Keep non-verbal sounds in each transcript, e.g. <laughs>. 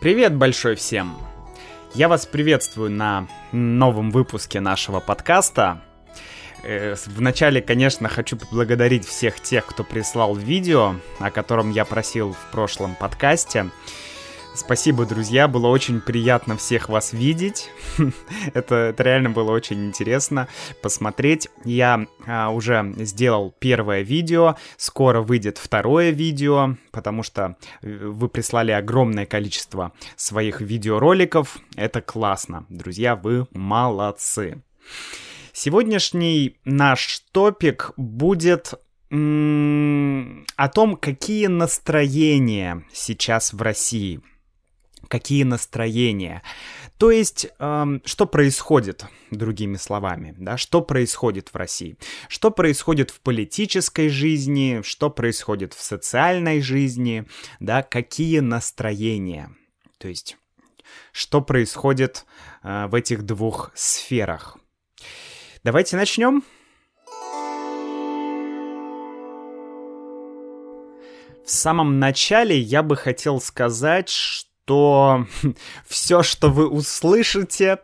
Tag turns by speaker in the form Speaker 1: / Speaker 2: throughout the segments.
Speaker 1: Привет большой всем! Я вас приветствую на новом выпуске нашего подкаста. Э, вначале, конечно, хочу поблагодарить всех тех, кто прислал видео, о котором я просил в прошлом подкасте. Спасибо, друзья, было очень приятно всех вас видеть. <laughs> это, это реально было очень интересно посмотреть. Я а, уже сделал первое видео, скоро выйдет второе видео, потому что э, вы прислали огромное количество своих видеороликов. Это классно, друзья, вы молодцы. Сегодняшний наш топик будет о том, какие настроения сейчас в России какие настроения. То есть, эм, что происходит, другими словами, да, что происходит в России, что происходит в политической жизни, что происходит в социальной жизни, да, какие настроения. То есть, что происходит э, в этих двух сферах. Давайте начнем. В самом начале я бы хотел сказать, что что <laughs> все, что вы услышите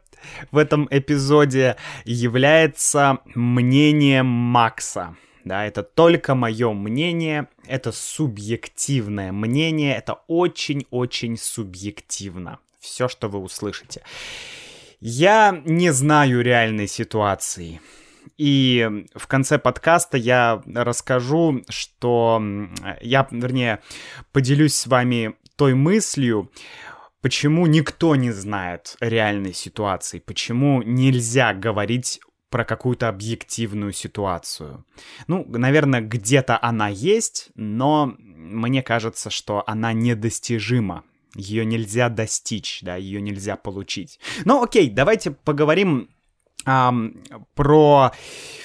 Speaker 1: в этом эпизоде, является мнением Макса. Да, это только мое мнение, это субъективное мнение, это очень-очень субъективно. Все, что вы услышите. Я не знаю реальной ситуации. И в конце подкаста я расскажу, что я, вернее, поделюсь с вами той мыслью, почему никто не знает реальной ситуации, почему нельзя говорить про какую-то объективную ситуацию. Ну, наверное, где-то она есть, но мне кажется, что она недостижима. Ее нельзя достичь, да, ее нельзя получить. Ну, окей, давайте поговорим про,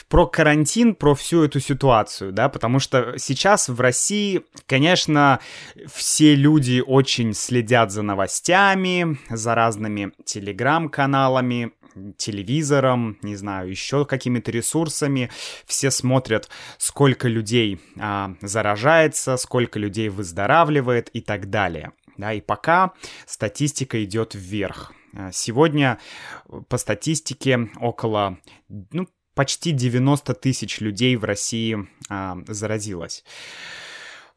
Speaker 1: про карантин, про всю эту ситуацию, да, потому что сейчас в России, конечно, все люди очень следят за новостями, за разными телеграм-каналами, телевизором, не знаю, еще какими-то ресурсами. Все смотрят, сколько людей а, заражается, сколько людей выздоравливает и так далее. Да, и пока статистика идет вверх. Э, сегодня э, по статистике около, ну, почти 90 тысяч людей в России а, заразилось.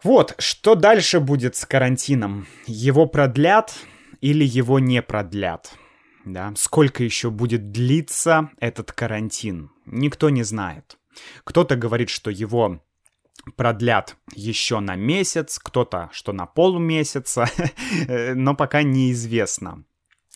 Speaker 1: Вот, что дальше будет с карантином? Его продлят или его не продлят? Да? Сколько еще будет длиться этот карантин? Никто не знает. Кто-то говорит, что его продлят еще на месяц, кто-то, что на полмесяца, <laughs> но пока неизвестно.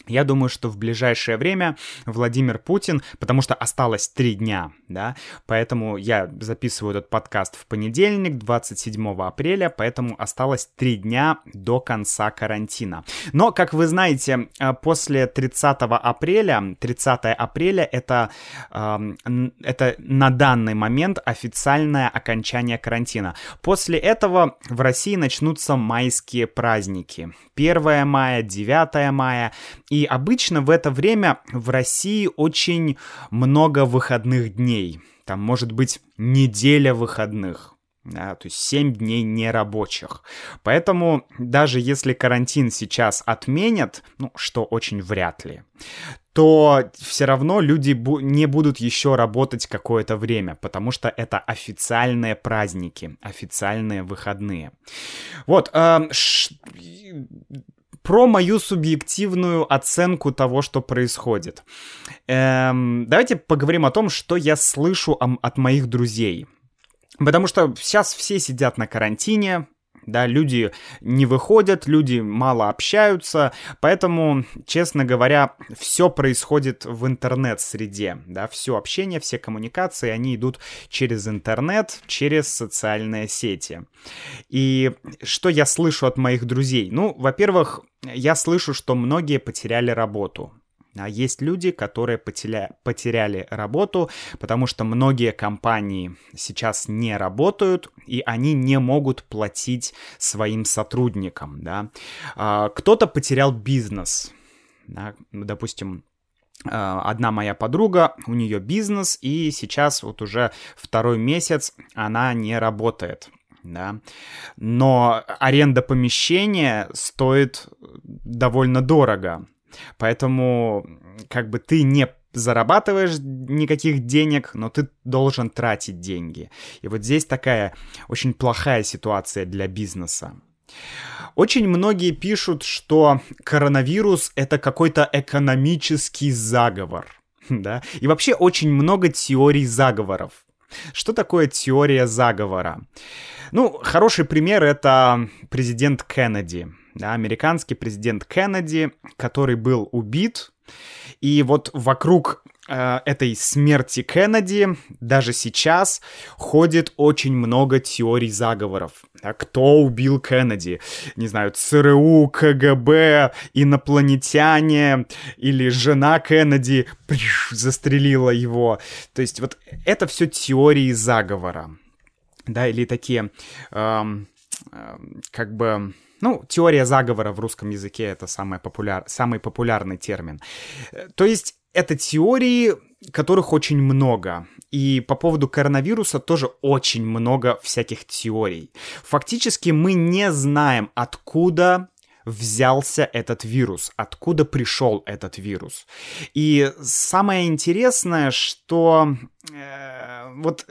Speaker 1: Я думаю, что в ближайшее время Владимир Путин, потому что осталось три дня, да, поэтому я записываю этот подкаст в понедельник, 27 апреля, поэтому осталось три дня до конца карантина. Но, как вы знаете, э, после 30 апреля, 30 апреля это, это на данный момент официальное окончание карантина. После этого в России начнутся майские праздники. 1 мая, 9 мая, и обычно в это время в России очень много выходных дней. Там может быть неделя выходных. Да, то есть 7 дней нерабочих. Поэтому даже если карантин сейчас отменят, ну, что очень вряд ли, то все равно люди бу- не будут еще работать какое-то время, потому что это официальные праздники, официальные выходные. Вот, э, ш- про мою субъективную оценку того, что происходит. Эм, давайте поговорим о том, что я слышу от моих друзей. Потому что сейчас все сидят на карантине, да, люди не выходят, люди мало общаются, поэтому, честно говоря, все происходит в интернет-среде, да, все общение, все коммуникации, они идут через интернет, через социальные сети. И что я слышу от моих друзей? Ну, во-первых, я слышу, что многие потеряли работу. А есть люди, которые потеря... потеряли работу, потому что многие компании сейчас не работают, и они не могут платить своим сотрудникам, да. А, кто-то потерял бизнес, да, допустим, а, одна моя подруга, у нее бизнес, и сейчас вот уже второй месяц она не работает да, но аренда помещения стоит довольно дорого, поэтому как бы ты не зарабатываешь никаких денег, но ты должен тратить деньги. И вот здесь такая очень плохая ситуация для бизнеса. Очень многие пишут, что коронавирус это какой-то экономический заговор. <laughs> Да? И вообще очень много теорий заговоров. Что такое теория заговора? Ну, хороший пример это президент Кеннеди. Да, американский президент Кеннеди, который был убит. И вот вокруг Э, этой смерти Кеннеди даже сейчас ходит очень много теорий заговоров. А кто убил Кеннеди? Не знаю, ЦРУ, КГБ, инопланетяне или жена Кеннеди приш, застрелила его. То есть вот это все теории заговора. Да, или такие, эм, эм, как бы... Ну, теория заговора в русском языке это самый, популяр, самый популярный термин. Э, то есть это теории, которых очень много. И по поводу коронавируса тоже очень много всяких теорий. Фактически мы не знаем, откуда взялся этот вирус, откуда пришел этот вирус. И самое интересное, что э, вот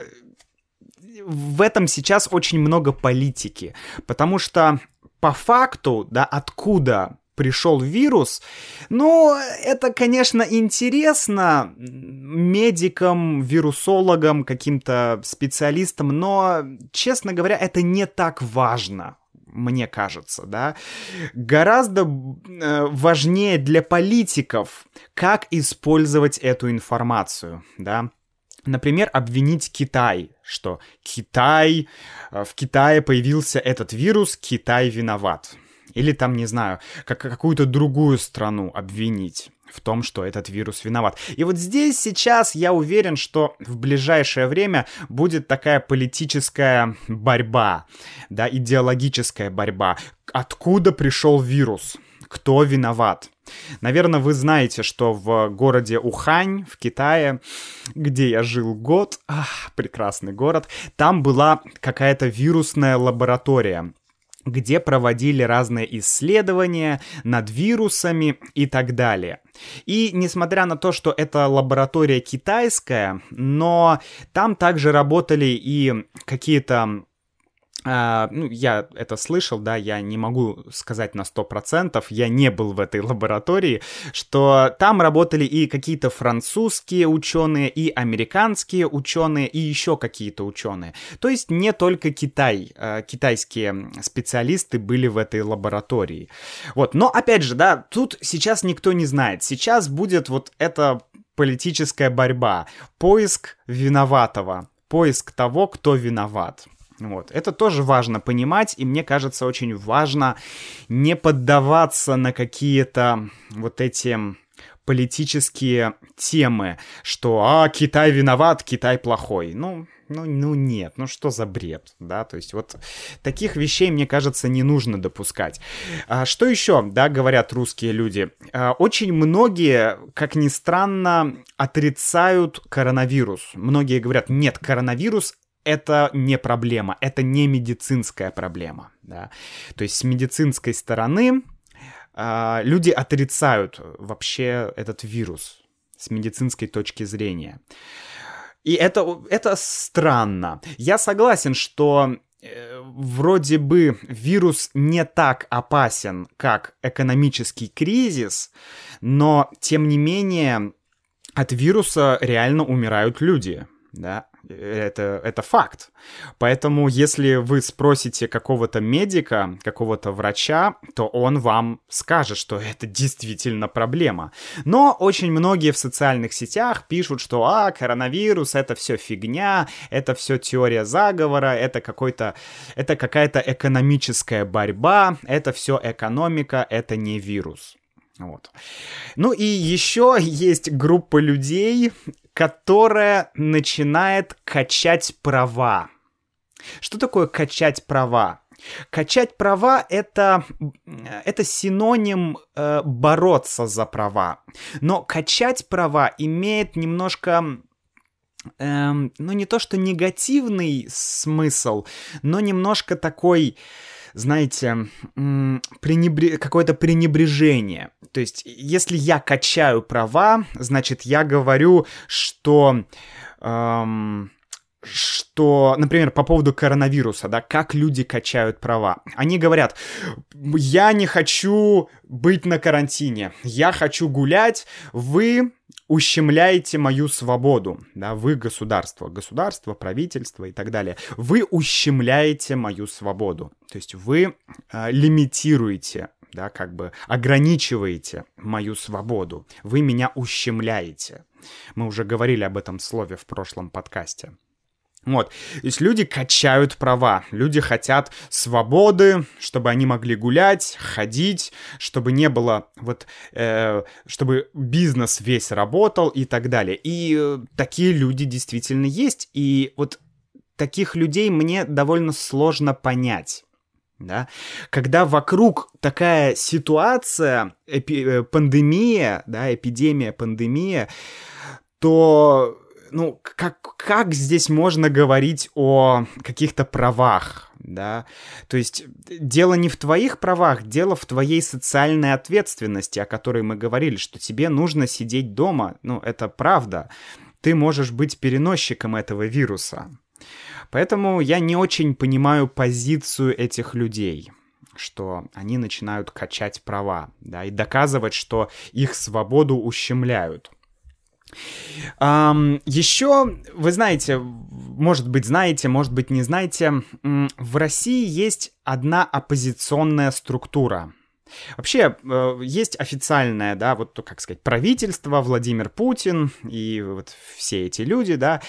Speaker 1: в этом сейчас очень много политики, потому что по факту, да, откуда пришел вирус. Ну, это, конечно, интересно медикам, вирусологам, каким-то специалистам, но, честно говоря, это не так важно мне кажется, да, гораздо э, важнее для политиков, как использовать эту информацию, да. Например, обвинить Китай, что Китай, э, в Китае появился этот вирус, Китай виноват. Или там, не знаю, как какую-то другую страну обвинить в том, что этот вирус виноват. И вот здесь сейчас я уверен, что в ближайшее время будет такая политическая борьба, да, идеологическая борьба. Откуда пришел вирус? Кто виноват? Наверное, вы знаете, что в городе Ухань, в Китае, где я жил год, ах, прекрасный город, там была какая-то вирусная лаборатория где проводили разные исследования над вирусами и так далее. И несмотря на то, что это лаборатория китайская, но там также работали и какие-то Uh, ну, я это слышал, да, я не могу сказать на 100%, я не был в этой <laughs> лаборатории, что там работали и какие-то французские ученые, и американские ученые, и еще какие-то ученые. То есть не только Китай, uh, китайские специалисты были в этой лаборатории. Вот, но опять же, да, тут сейчас никто не знает. Сейчас будет вот эта политическая борьба, поиск виноватого, поиск того, кто виноват. Вот. Это тоже важно понимать, и мне кажется, очень важно не поддаваться на какие-то вот эти политические темы, что «А, Китай виноват, Китай плохой». Ну, ну, ну нет, ну что за бред, да, то есть вот таких вещей, мне кажется, не нужно допускать. А, что еще, да, говорят русские люди? А, очень многие, как ни странно, отрицают коронавирус. Многие говорят, нет, коронавирус это не проблема, это не медицинская проблема. Да? То есть с медицинской стороны э, люди отрицают вообще этот вирус с медицинской точки зрения. И это, это странно. Я согласен, что э, вроде бы вирус не так опасен, как экономический кризис, но тем не менее от вируса реально умирают люди. Да? Это, это факт. Поэтому, если вы спросите какого-то медика, какого-то врача, то он вам скажет, что это действительно проблема. Но очень многие в социальных сетях пишут, что а, коронавирус это все фигня, это все теория заговора, это какой-то, это какая-то экономическая борьба, это все экономика, это не вирус. Вот. Ну и еще есть группа людей, которая начинает качать права. Что такое качать права? Качать права это, это синоним э, бороться за права. Но качать права имеет немножко эм, ну не то что негативный смысл, но немножко такой знаете, пренебре... какое-то пренебрежение. То есть, если я качаю права, значит, я говорю, что... Эм, что, например, по поводу коронавируса, да, как люди качают права. Они говорят, я не хочу быть на карантине, я хочу гулять, вы ущемляете мою свободу, да, вы государство, государство, правительство и так далее, вы ущемляете мою свободу, то есть вы э, лимитируете да, как бы ограничиваете мою свободу, вы меня ущемляете. Мы уже говорили об этом слове в прошлом подкасте. Вот. То есть люди качают права, люди хотят свободы, чтобы они могли гулять, ходить, чтобы не было вот, э, чтобы бизнес весь работал и так далее. И э, такие люди действительно есть, и вот таких людей мне довольно сложно понять. Да? Когда вокруг такая ситуация, эпи, э, пандемия, да, эпидемия, пандемия, то ну, как, как здесь можно говорить о каких-то правах, да? То есть дело не в твоих правах, дело в твоей социальной ответственности, о которой мы говорили, что тебе нужно сидеть дома, ну, это правда. Ты можешь быть переносчиком этого вируса. Поэтому я не очень понимаю позицию этих людей что они начинают качать права, да, и доказывать, что их свободу ущемляют. Um, еще, вы знаете, может быть, знаете, может быть, не знаете, в России есть одна оппозиционная структура. Вообще, э, есть официальное, да, вот, как сказать, правительство, Владимир Путин и вот все эти люди, да,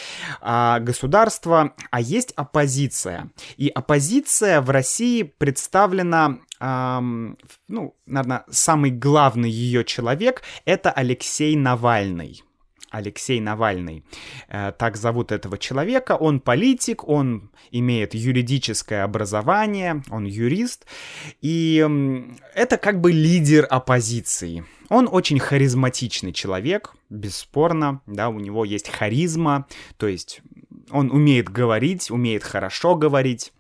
Speaker 1: а государство, а есть оппозиция. И оппозиция в России представлена ну, наверное, самый главный ее человек — это Алексей Навальный. Алексей Навальный. Э, так зовут этого человека. Он политик, он имеет юридическое образование, он юрист. И это как бы лидер оппозиции. Он очень харизматичный человек, бесспорно, да, у него есть харизма, то есть он умеет говорить, умеет хорошо говорить.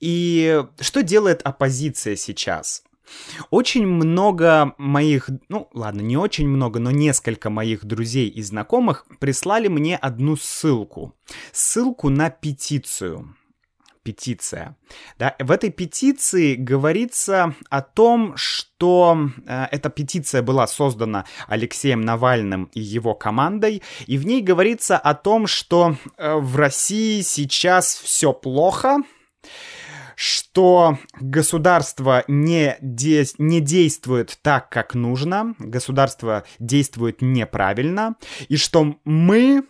Speaker 1: И что делает оппозиция сейчас? Очень много моих, ну ладно, не очень много, но несколько моих друзей и знакомых прислали мне одну ссылку. Ссылку на петицию петиция. Да, в этой петиции говорится о том, что э, эта петиция была создана Алексеем Навальным и его командой, и в ней говорится о том, что э, в России сейчас все плохо, что государство не, де не действует так, как нужно, государство действует неправильно, и что мы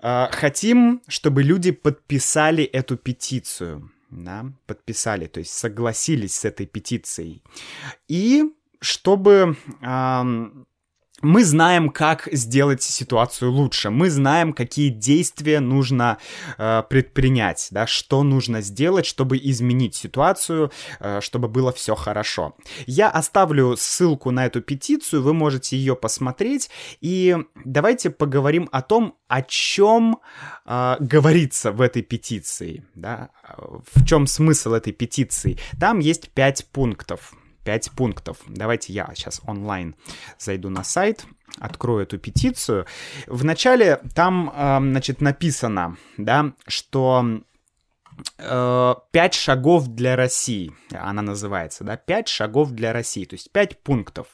Speaker 1: э, хотим, чтобы люди подписали эту петицию. Да, подписали, то есть согласились с этой петицией. И чтобы... Э, мы знаем, как сделать ситуацию лучше. Мы знаем, какие действия нужно э, предпринять, да, что нужно сделать, чтобы изменить ситуацию, э, чтобы было все хорошо. Я оставлю ссылку на эту петицию, вы можете ее посмотреть. И давайте поговорим о том, о чем э, говорится в этой петиции. Да? В чем смысл этой петиции? Там есть пять пунктов. 5 пунктов. Давайте я сейчас онлайн зайду на сайт, открою эту петицию. Вначале там, значит, написано, да, что э, пять шагов для России, она называется, да, пять шагов для России, то есть пять пунктов.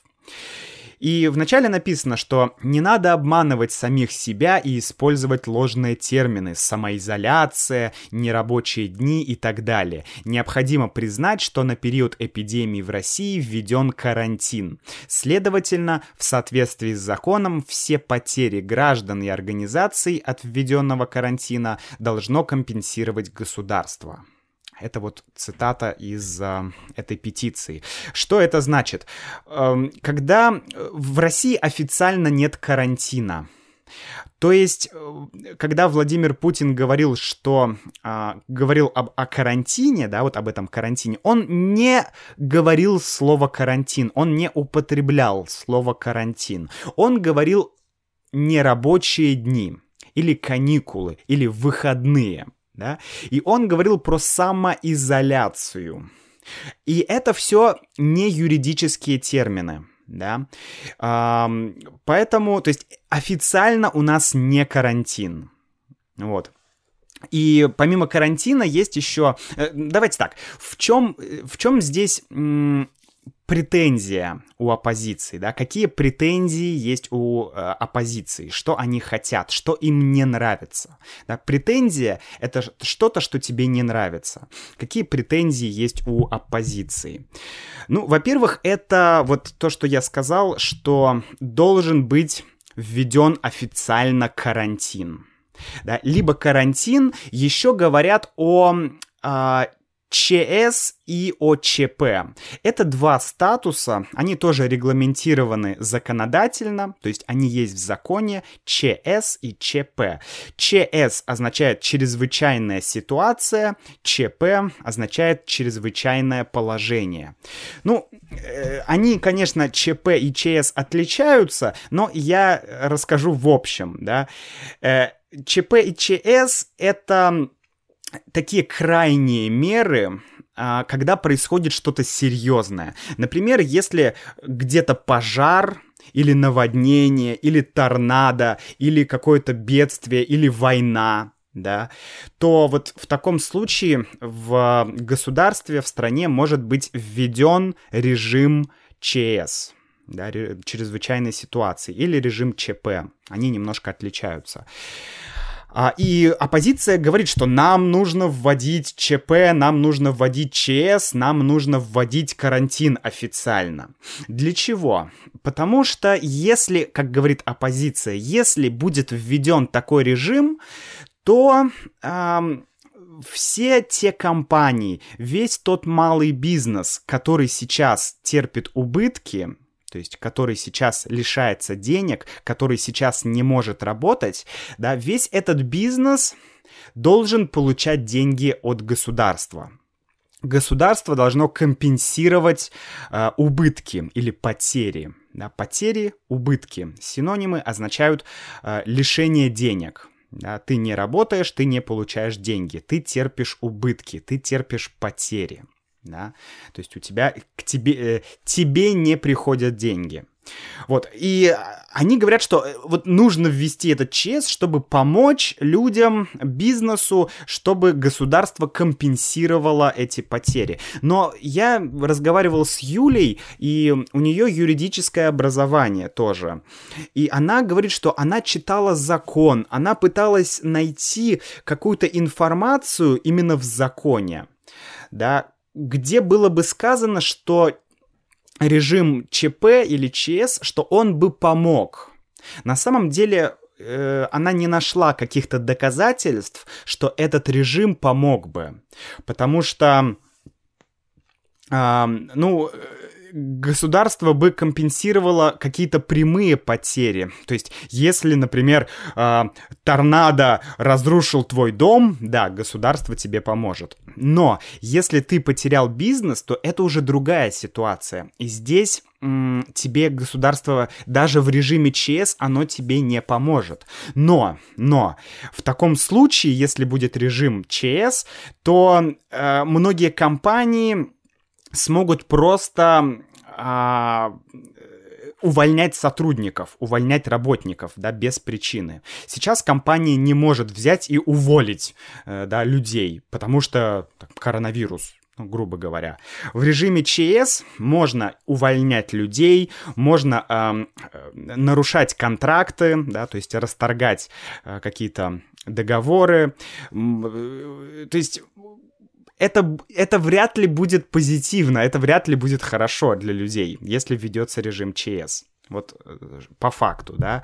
Speaker 1: И вначале написано, что не надо обманывать самих себя и использовать ложные термины «самоизоляция», «нерабочие дни» и так далее. Необходимо признать, что на период эпидемии в России введен карантин. Следовательно, в соответствии с законом, все потери граждан и организаций от введенного карантина должно компенсировать государство. Это вот цитата из э, этой петиции. Что это значит? Э, когда в России официально нет карантина, то есть, э, когда Владимир Путин говорил, что э, говорил об о карантине, да, вот об этом карантине, он не говорил слово карантин, он не употреблял слово карантин, он говорил нерабочие дни, или каникулы, или выходные. Да? И он говорил про самоизоляцию. И это все не юридические термины. Да? Поэтому, то есть официально у нас не карантин. Вот. И помимо карантина есть еще... Э, давайте так, в чем, в чем здесь претензия у оппозиции, да, какие претензии есть у э, оппозиции, что они хотят, что им не нравится. Да? Претензия — это что-то, что тебе не нравится. Какие претензии есть у оппозиции? Ну, во-первых, это вот то, что я сказал, что должен быть введен официально карантин. Да? Либо карантин, еще говорят о э, ЧС и ОЧП. Это два статуса, они тоже регламентированы законодательно, то есть они есть в законе ЧС и ЧП. ЧС означает чрезвычайная ситуация, ЧП означает чрезвычайное положение. Ну, э, они, конечно, ЧП и ЧС отличаются, но я расскажу в общем, да. Э, ЧП и ЧС это такие крайние меры, а, когда происходит что-то серьезное. Например, если где-то пожар, или наводнение, или торнадо, или какое-то бедствие, или война, да, то вот в таком случае в государстве, в стране может быть введен режим ЧС, да, чрезвычайной ситуации, или режим ЧП. Они немножко отличаются. А, и оппозиция говорит, что нам нужно вводить ЧП, нам нужно вводить ЧС, нам нужно вводить карантин официально. Для чего? Потому что если, как говорит оппозиция, если будет введен такой режим, то эм, все те компании, весь тот малый бизнес, который сейчас терпит убытки, то есть который сейчас лишается денег, который сейчас не может работать, да, весь этот бизнес должен получать деньги от государства. Государство должно компенсировать э, убытки или потери. Да, потери, убытки. Синонимы означают э, лишение денег. Да, ты не работаешь, ты не получаешь деньги, ты терпишь убытки, ты терпишь потери да, то есть у тебя к тебе, э, тебе не приходят деньги. Вот, и они говорят, что э, вот нужно ввести этот ЧС, чтобы помочь людям, бизнесу, чтобы государство компенсировало эти потери. Но я разговаривал с Юлей, и у нее юридическое образование тоже. И она говорит, что она читала закон, она пыталась найти какую-то информацию именно в законе, да, где было бы сказано, что режим ЧП или ЧС, что он бы помог. На самом деле э, она не нашла каких-то доказательств, что этот режим помог бы. Потому что, э, ну, государство бы компенсировало какие-то прямые потери. То есть, если, например, э, торнадо разрушил твой дом, да, государство тебе поможет. Но если ты потерял бизнес, то это уже другая ситуация. И здесь тебе государство даже в режиме ЧС оно тебе не поможет. Но, но в таком случае, если будет режим ЧС, то э, многие компании смогут просто а, увольнять сотрудников, увольнять работников, да, без причины. Сейчас компания не может взять и уволить, э, да, людей, потому что так, коронавирус, ну, грубо говоря. В режиме ЧС можно увольнять людей, можно э, нарушать контракты, да, то есть расторгать э, какие-то договоры. Э, то есть это, это вряд ли будет позитивно, это вряд ли будет хорошо для людей, если введется режим ЧС. Вот э, по факту, да.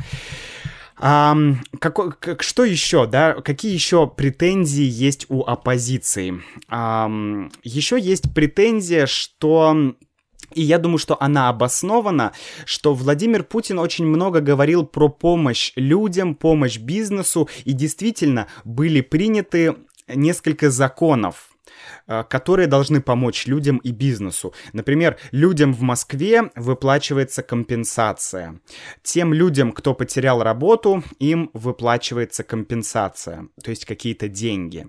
Speaker 1: А, как, как, что еще, да? Какие еще претензии есть у оппозиции? А, еще есть претензия, что и я думаю, что она обоснована, что Владимир Путин очень много говорил про помощь людям, помощь бизнесу, и действительно были приняты несколько законов, которые должны помочь людям и бизнесу. Например, людям в Москве выплачивается компенсация. Тем людям, кто потерял работу, им выплачивается компенсация, то есть какие-то деньги.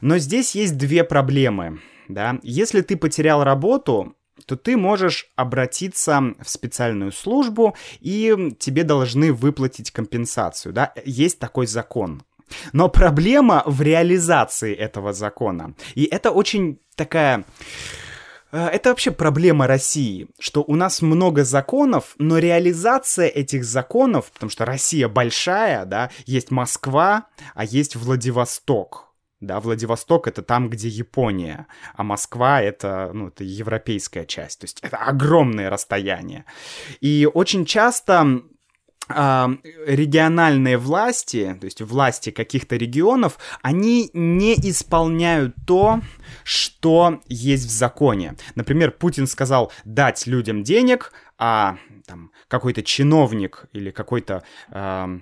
Speaker 1: Но здесь есть две проблемы. Да? Если ты потерял работу, то ты можешь обратиться в специальную службу, и тебе должны выплатить компенсацию. Да? Есть такой закон. Но проблема в реализации этого закона. И это очень такая... Э, это вообще проблема России, что у нас много законов, но реализация этих законов, потому что Россия большая, да, есть Москва, а есть Владивосток. Да, Владивосток это там, где Япония, а Москва это, ну, это европейская часть. То есть это огромное расстояние. И очень часто региональные власти, то есть власти каких-то регионов, они не исполняют то, что есть в законе. Например, Путин сказал дать людям денег, а там какой-то чиновник или какой-то э,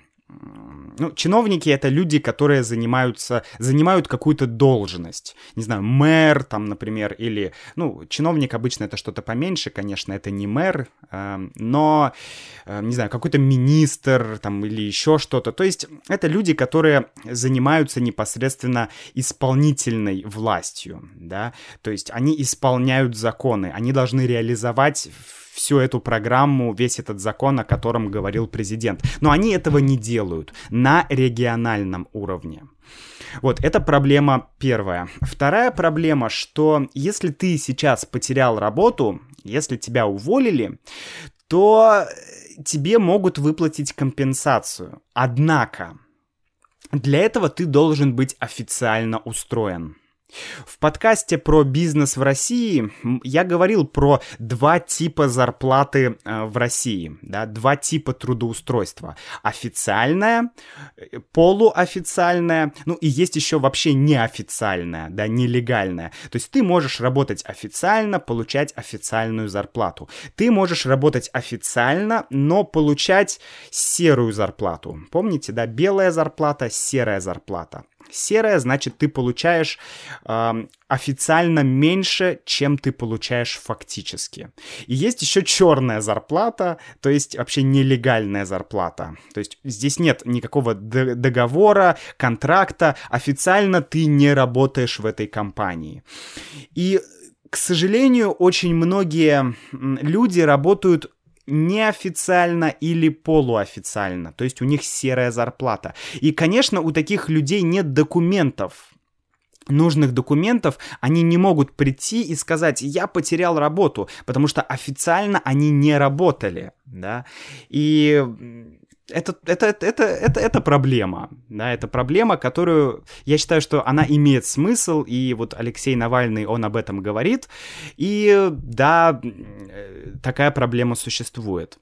Speaker 1: ну, чиновники это люди, которые занимаются, занимают какую-то должность. Не знаю, мэр там, например, или, ну, чиновник обычно это что-то поменьше, конечно, это не мэр, э, но, э, не знаю, какой-то министр там или еще что-то. То есть это люди, которые занимаются непосредственно исполнительной властью, да, то есть они исполняют законы, они должны реализовать всю эту программу, весь этот закон, о котором говорил президент. Но они этого не делают на региональном уровне. Вот, это проблема первая. Вторая проблема, что если ты сейчас потерял работу, если тебя уволили, то тебе могут выплатить компенсацию. Однако, для этого ты должен быть официально устроен. В подкасте про бизнес в России я говорил про два типа зарплаты э, в России, да, два типа трудоустройства. Официальная, э, полуофициальная, ну и есть еще вообще неофициальная, да, нелегальная. То есть ты можешь работать официально, получать официальную зарплату. Ты можешь работать официально, но получать серую зарплату. Помните, да, белая зарплата, серая зарплата. Серая, значит, ты получаешь э, официально меньше, чем ты получаешь фактически. И есть еще черная зарплата, то есть вообще нелегальная зарплата. То есть здесь нет никакого договора, контракта, официально ты не работаешь в этой компании. И к сожалению, очень многие люди работают неофициально или полуофициально, то есть у них серая зарплата. И, конечно, у таких людей нет документов, нужных документов, они не могут прийти и сказать, я потерял работу, потому что официально они не работали, да, и это, это, это, это, это проблема, да, это проблема, которую, я считаю, что она имеет смысл, и вот Алексей Навальный, он об этом говорит, и да, такая проблема существует.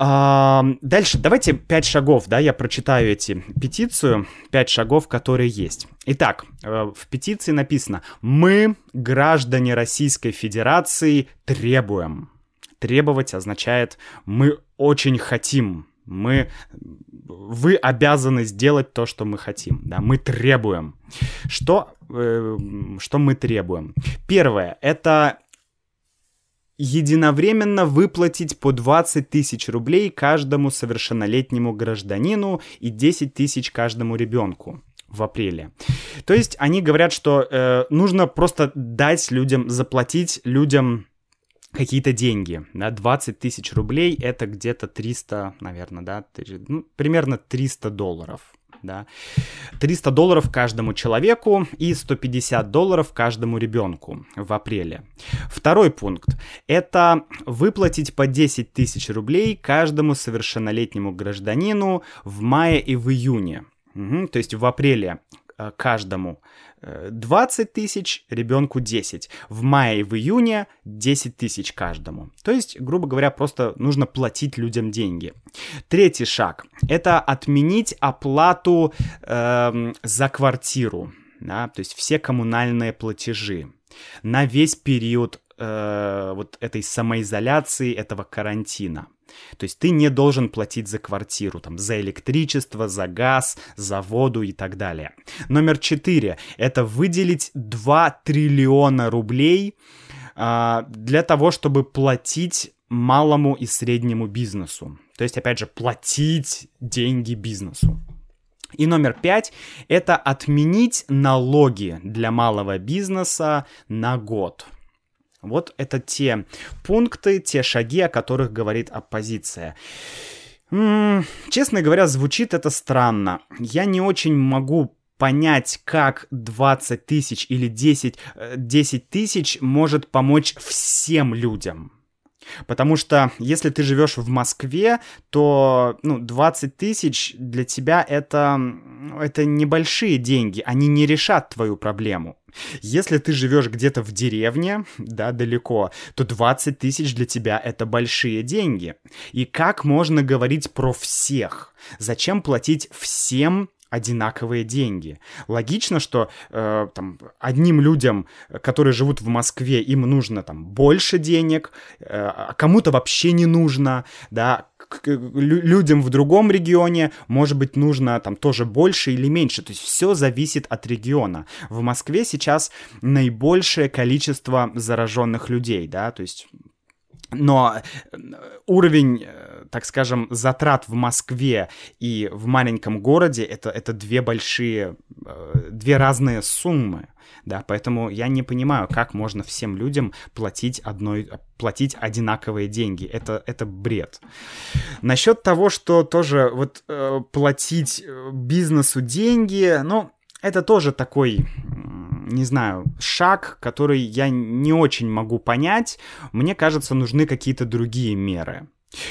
Speaker 1: А, дальше, давайте пять шагов, да, я прочитаю эти петицию, пять шагов, которые есть. Итак, э, в петиции написано «Мы, граждане Российской Федерации, требуем». Требовать означает «мы очень хотим», мы, вы обязаны сделать то, что мы хотим, да, мы требуем. Что, э, что мы требуем? Первое, это единовременно выплатить по 20 тысяч рублей каждому совершеннолетнему гражданину и 10 тысяч каждому ребенку в апреле. То есть они говорят, что э, нужно просто дать людям, заплатить людям какие-то деньги, да, 20 тысяч рублей это где-то 300, наверное, да, ну, примерно 300 долларов, да. 300 долларов каждому человеку и 150 долларов каждому ребенку в апреле. Второй пункт – это выплатить по 10 тысяч рублей каждому совершеннолетнему гражданину в мае и в июне. Угу, то есть в апреле э, каждому 20 тысяч, ребенку 10. В мае и в июне 10 тысяч каждому. То есть, грубо говоря, просто нужно платить людям деньги. Третий шаг – это отменить оплату э, за квартиру. Да, то есть все коммунальные платежи на весь период э, вот этой самоизоляции, этого карантина. То есть ты не должен платить за квартиру, там, за электричество, за газ, за воду и так далее. Номер четыре — это выделить 2 триллиона рублей а, для того, чтобы платить малому и среднему бизнесу. То есть, опять же, платить деньги бизнесу. И номер пять — это отменить налоги для малого бизнеса на год. Вот это те пункты, те шаги, о которых говорит оппозиция. М-м, честно говоря, звучит это странно. Я не очень могу понять, как 20 тысяч или 10, 10 э, тысяч может помочь всем людям. Потому что если ты живешь в Москве, то ну, 20 тысяч для тебя это, это небольшие деньги, они не решат твою проблему. Если ты живешь где-то в деревне, да, далеко, то 20 тысяч для тебя это большие деньги. И как можно говорить про всех? Зачем платить всем одинаковые деньги. Логично, что э, там, одним людям, которые живут в Москве, им нужно там больше денег, э, а кому-то вообще не нужно, да, людям в другом регионе, может быть, нужно там тоже больше или меньше. То есть все зависит от региона. В Москве сейчас наибольшее количество зараженных людей, да, то есть но э, уровень, э, так скажем, затрат в Москве и в маленьком городе это, это две большие, э, две разные суммы. Да, поэтому я не понимаю, как можно всем людям платить одной, платить одинаковые деньги. Это, это бред. Насчет того, что тоже вот платить бизнесу деньги, ну, это тоже такой не знаю, шаг, который я не очень могу понять. Мне кажется, нужны какие-то другие меры.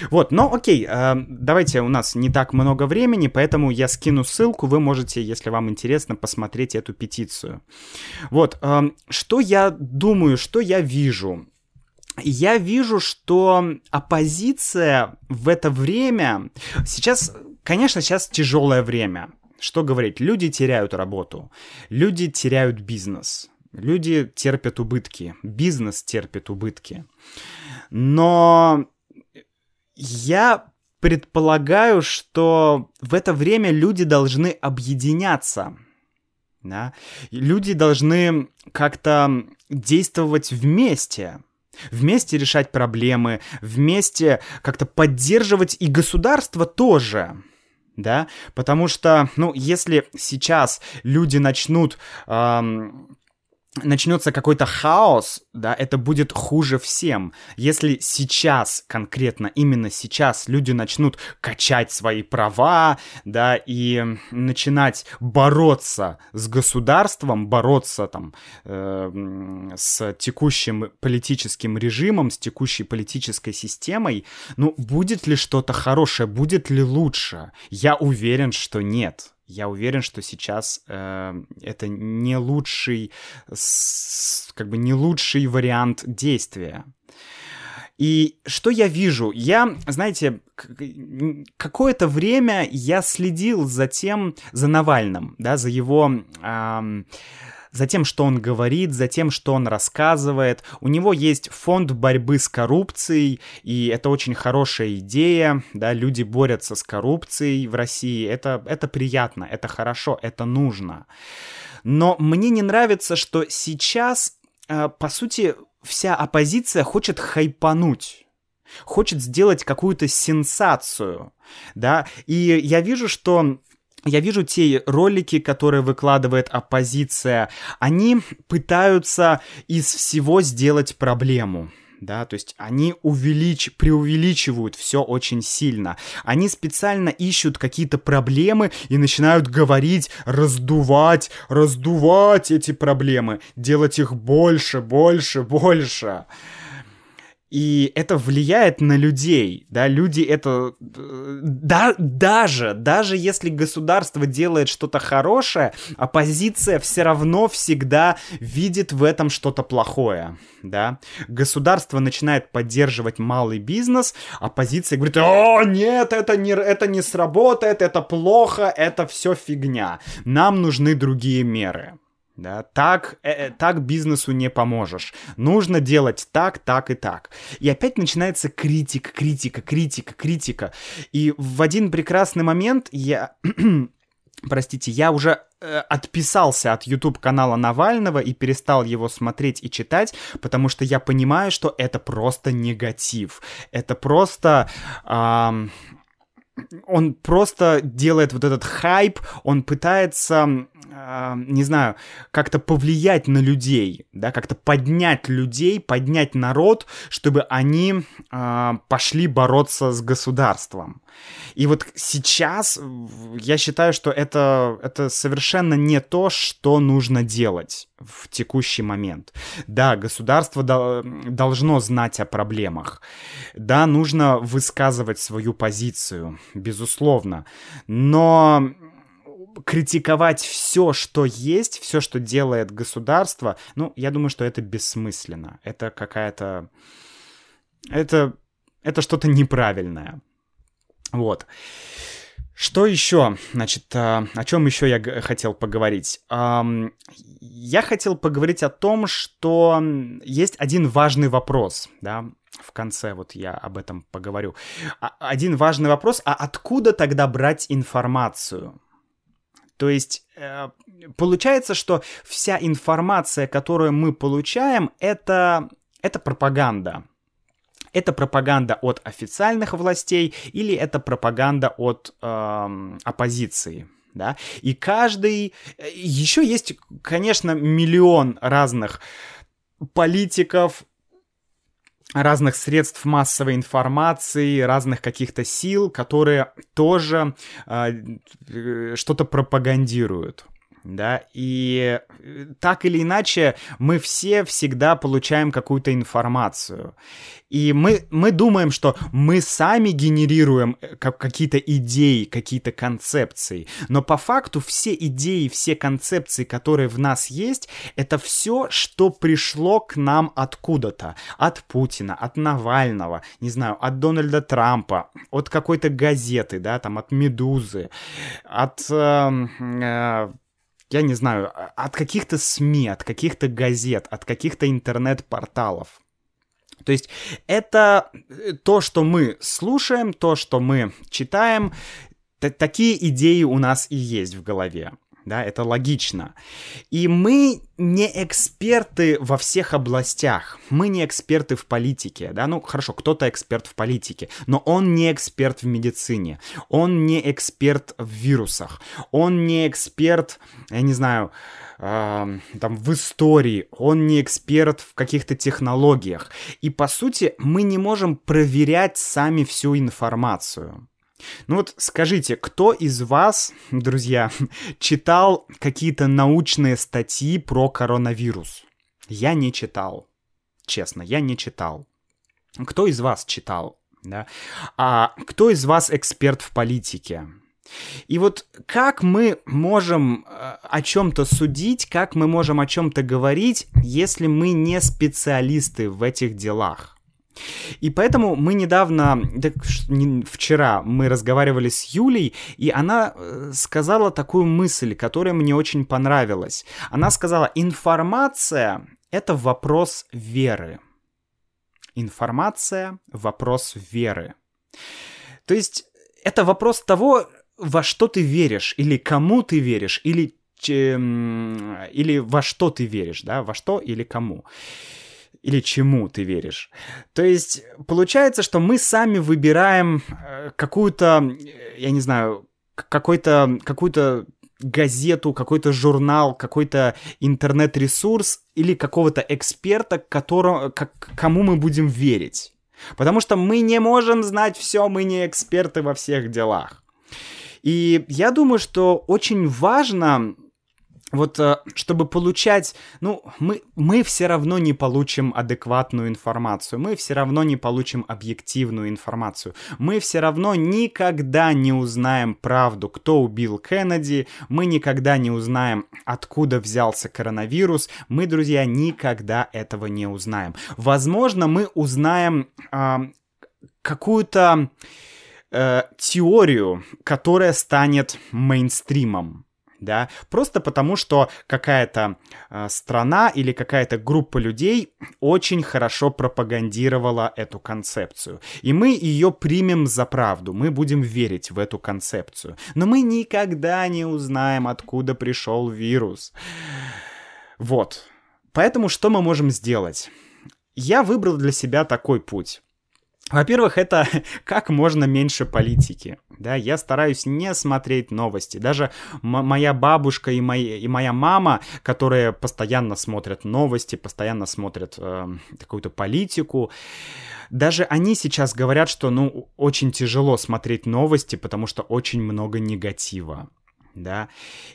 Speaker 1: Вот, но окей, э, давайте, у нас не так много времени, поэтому я скину ссылку, вы можете, если вам интересно, посмотреть эту петицию. Вот, э, что я думаю, что я вижу? Я вижу, что оппозиция в это время... Сейчас, конечно, сейчас тяжелое время. Что говорить? Люди теряют работу, люди теряют бизнес, люди терпят убытки, бизнес терпит убытки. Но я предполагаю, что в это время люди должны объединяться. Да? Люди должны как-то действовать вместе вместе решать проблемы, вместе как-то поддерживать и государство тоже да, потому что, ну, если сейчас люди начнут эм, начнется какой-то хаос, да, это будет хуже всем. Если сейчас, конкретно именно сейчас, люди начнут качать свои права, да, и начинать бороться с государством, бороться там э, с текущим политическим режимом, с текущей политической системой, ну, будет ли что-то хорошее, будет ли лучше? Я уверен, что нет я уверен, что сейчас э, это не лучший, как бы не лучший вариант действия. И что я вижу? Я, знаете, какое-то время я следил за тем, за Навальным, да, за его... Э, за тем, что он говорит, за тем, что он рассказывает. У него есть фонд борьбы с коррупцией, и это очень хорошая идея, да, люди борются с коррупцией в России, это, это приятно, это хорошо, это нужно. Но мне не нравится, что сейчас, э, по сути, вся оппозиция хочет хайпануть хочет сделать какую-то сенсацию, да, и я вижу, что я вижу те ролики, которые выкладывает оппозиция, они пытаются из всего сделать проблему да, то есть они увелич... преувеличивают все очень сильно. Они специально ищут какие-то проблемы и начинают говорить, раздувать, раздувать эти проблемы, делать их больше, больше, больше. И это влияет на людей, да, люди это... Да, даже, даже если государство делает что-то хорошее, оппозиция все равно всегда видит в этом что-то плохое, да. Государство начинает поддерживать малый бизнес, оппозиция говорит, о, нет, это не, это не сработает, это плохо, это все фигня, нам нужны другие меры Да, так, э, э, так бизнесу не поможешь. Нужно делать так, так и так. И опять начинается критика, критика, критика, критика. И в один прекрасный момент я <clears throat> простите, я уже э, отписался от YouTube канала Навального и перестал его смотреть и читать, потому что я понимаю, что это просто негатив. Это просто... Э, он просто делает вот этот хайп, он пытается, э, не знаю, как-то повлиять на людей, да, как-то поднять людей, поднять народ, чтобы они э, пошли бороться с государством. И вот сейчас я считаю, что это, это совершенно не то, что нужно делать в текущий момент. Да, государство до, должно знать о проблемах. Да, нужно высказывать свою позицию, безусловно. Но критиковать все, что есть, все, что делает государство, ну, я думаю, что это бессмысленно. Это какая-то... Это, это что-то неправильное. Вот. Что еще? Значит, а, о чем еще я хотел поговорить? Я хотел поговорить о том, что есть один важный вопрос, да, в конце вот я об этом поговорю. А, один важный вопрос, а откуда тогда брать информацию? То есть э, получается, что вся информация, которую мы получаем, это, это пропаганда это пропаганда от официальных властей или это пропаганда от э, оппозиции. Да? И каждый... Э, Еще есть, конечно, миллион разных политиков, разных средств массовой информации, разных каких-то сил, которые тоже э, что-то пропагандируют да, и э, так или иначе мы все всегда получаем какую-то информацию. И мы, мы думаем, что мы сами генерируем э, какие-то идеи, какие-то концепции. Но по факту все идеи, все концепции, которые в нас есть, это все, что пришло к нам откуда-то. От Путина, от Навального, не знаю, от Дональда Трампа, от какой-то газеты, да, там, от Медузы, от... Э, э, я не знаю, а, от каких-то СМИ, от каких-то газет, от каких-то интернет-порталов. То есть это э, то, что мы слушаем, то, что мы читаем, такие идеи у нас и есть в голове да, это логично. И мы не эксперты во всех областях, мы не эксперты в политике, да, ну хорошо, кто-то эксперт в политике, но он не эксперт в медицине, он не эксперт в вирусах, он не эксперт, я не знаю, э, там в истории, он не эксперт в каких-то технологиях. И по сути мы не можем проверять сами всю информацию. Ну вот скажите, кто из вас, друзья, <laughs> читал какие-то научные статьи про коронавирус? Я не читал. Честно, я не читал. Кто из вас читал? Да? А кто из вас эксперт в политике? И вот как мы можем э, о чем-то судить, как мы можем о чем-то говорить, если мы не специалисты в этих делах? И поэтому мы недавно, да, вчера мы разговаривали с Юлей, и она э, сказала такую мысль, которая мне очень понравилась. Она сказала, информация — это вопрос веры. Информация — вопрос веры. То есть это вопрос того, во что ты веришь, или кому ты веришь, или, или во что ты веришь, да, во что или кому или чему ты веришь. То есть получается, что мы сами выбираем э, какую-то, э, я не знаю, какой-то, какую-то газету, какой-то журнал, какой-то интернет-ресурс или какого-то эксперта, которому, к кому мы будем верить. Потому что мы не можем знать все, мы не эксперты во всех делах. И я думаю, что очень важно вот э, чтобы получать, ну, мы, мы все равно не получим адекватную информацию, мы все равно не получим объективную информацию, мы все равно никогда не узнаем правду, кто убил Кеннеди, мы никогда не узнаем, откуда взялся коронавирус, мы, друзья, никогда этого не узнаем. Возможно, мы узнаем э, какую-то э, теорию, которая станет мейнстримом да, просто потому что какая-то э, страна или какая-то группа людей очень хорошо пропагандировала эту концепцию. И мы ее примем за правду, мы будем верить в эту концепцию. Но мы никогда не узнаем, откуда пришел вирус. Вот. Поэтому что мы можем сделать? Я выбрал для себя такой путь. Во-первых, это <laughs> как можно меньше политики. Да, я стараюсь не смотреть новости. Даже моя бабушка и, мои, и моя мама, которые постоянно смотрят новости, постоянно смотрят э, какую-то политику, даже они сейчас говорят, что ну очень тяжело смотреть новости, потому что очень много негатива. Да,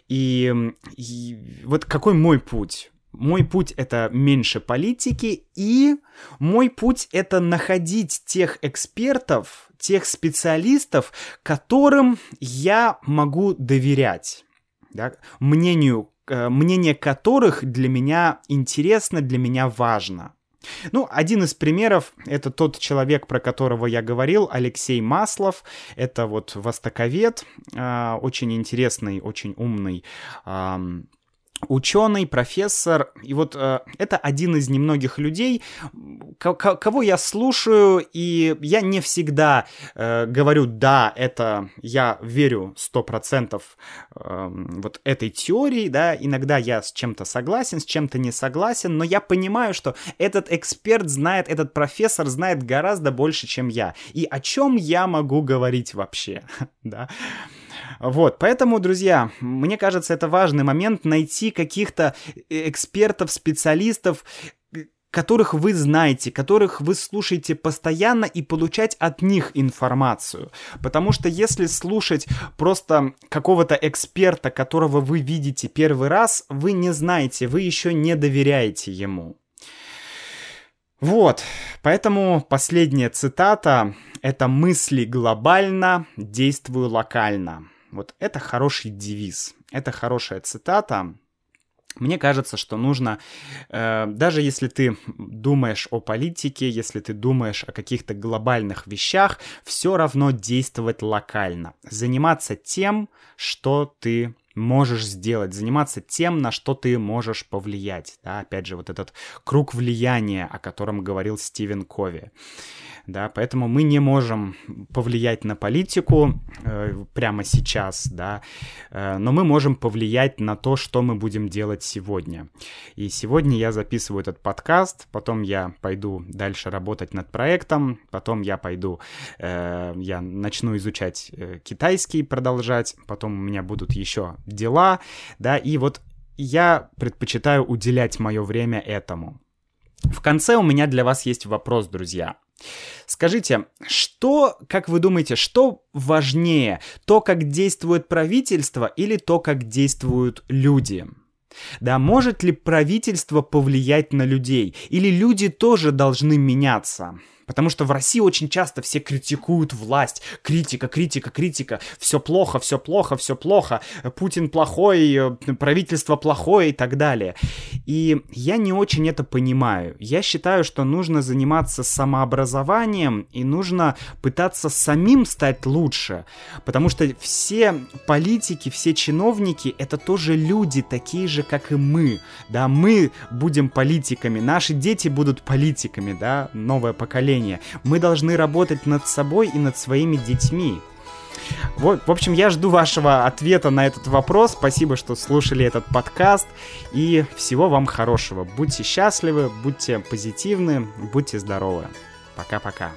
Speaker 1: и, и вот какой мой путь? Мой путь это меньше политики, и мой путь это находить тех экспертов, тех специалистов, которым я могу доверять, да, мнению, э, мнение которых для меня интересно, для меня важно. Ну, один из примеров — это тот человек, про которого я говорил, Алексей Маслов. Это вот востоковед, э, очень интересный, очень умный ученый, профессор, и вот э, это один из немногих людей, кого я слушаю, и я не всегда э, говорю, да, это я верю сто процентов э, вот этой теории, да, иногда я с чем-то согласен, с чем-то не согласен, но я понимаю, что этот эксперт знает, этот профессор знает гораздо больше, чем я, и о чем я могу говорить вообще, <laughs> да. Вот, поэтому, друзья, мне кажется, это важный момент найти каких-то экспертов, специалистов, которых вы знаете, которых вы слушаете постоянно и получать от них информацию. Потому что если слушать просто какого-то эксперта, которого вы видите первый раз, вы не знаете, вы еще не доверяете ему. Вот, поэтому последняя цитата — это «мысли глобально, действую локально». Вот это хороший девиз, это хорошая цитата. Мне кажется, что нужно, э, даже если ты думаешь о политике, если ты думаешь о каких-то глобальных вещах, все равно действовать локально, заниматься тем, что ты можешь сделать, заниматься тем, на что ты можешь повлиять. Да? Опять же, вот этот круг влияния, о котором говорил Стивен Кови да, поэтому мы не можем повлиять на политику э, прямо сейчас, да, э, но мы можем повлиять на то, что мы будем делать сегодня. И сегодня я записываю этот подкаст, потом я пойду дальше работать над проектом, потом я пойду, э, я начну изучать э, китайский, продолжать, потом у меня будут еще дела, да, и вот я предпочитаю уделять мое время этому. В конце у меня для вас есть вопрос, друзья. Скажите, что, как вы думаете, что важнее? То, как действует правительство или то, как действуют люди? Да, может ли правительство повлиять на людей? Или люди тоже должны меняться? Потому что в России очень часто все критикуют власть. Критика, критика, критика. Все плохо, все плохо, все плохо. Путин плохой, э, правительство плохое и так далее. И я не очень это понимаю. Я считаю, что нужно заниматься самообразованием и нужно пытаться самим стать лучше. Потому что все политики, все чиновники — это тоже люди, такие же, как и мы. Да, мы будем политиками, наши дети будут политиками, да, новое поколение поколения. Мы должны работать над собой и над своими детьми. Вот, в общем, я жду вашего ответа на этот вопрос. Спасибо, что слушали этот подкаст. И всего вам хорошего. Будьте счастливы, будьте позитивны, будьте здоровы. Пока-пока.